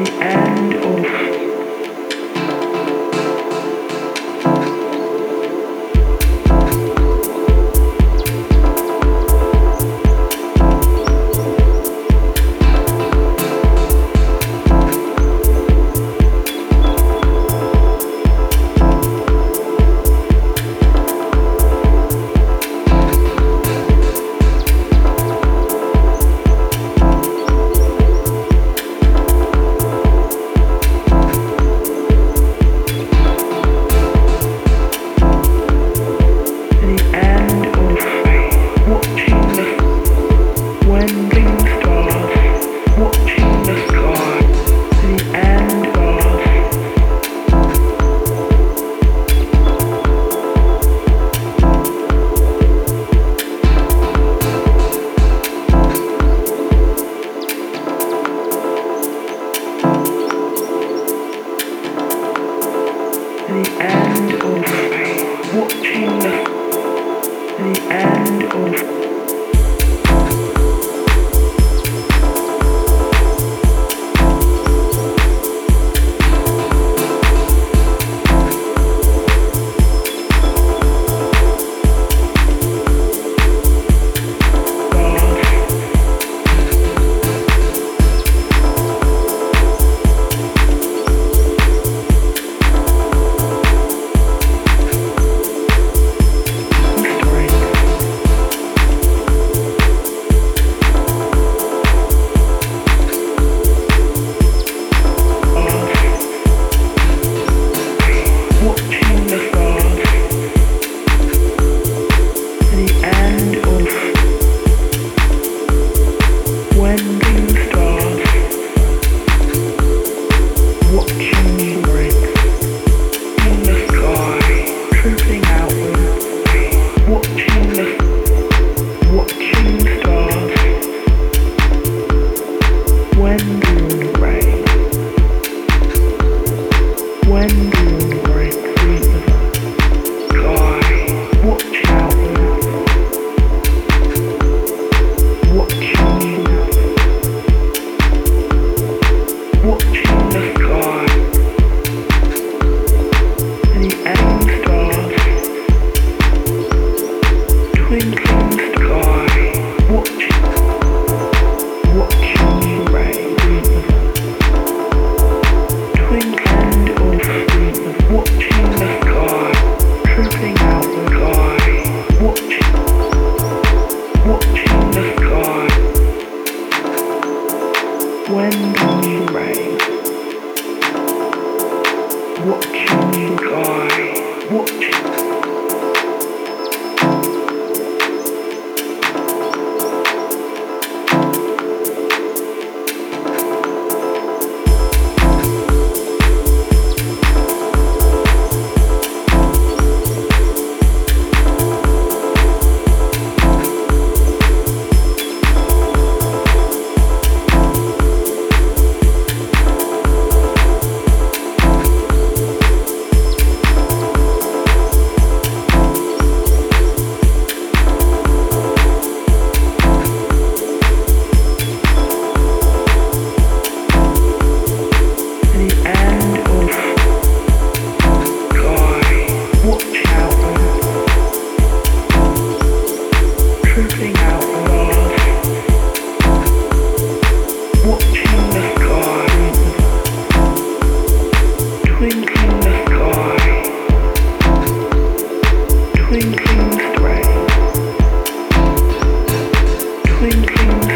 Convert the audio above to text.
Watching the thinking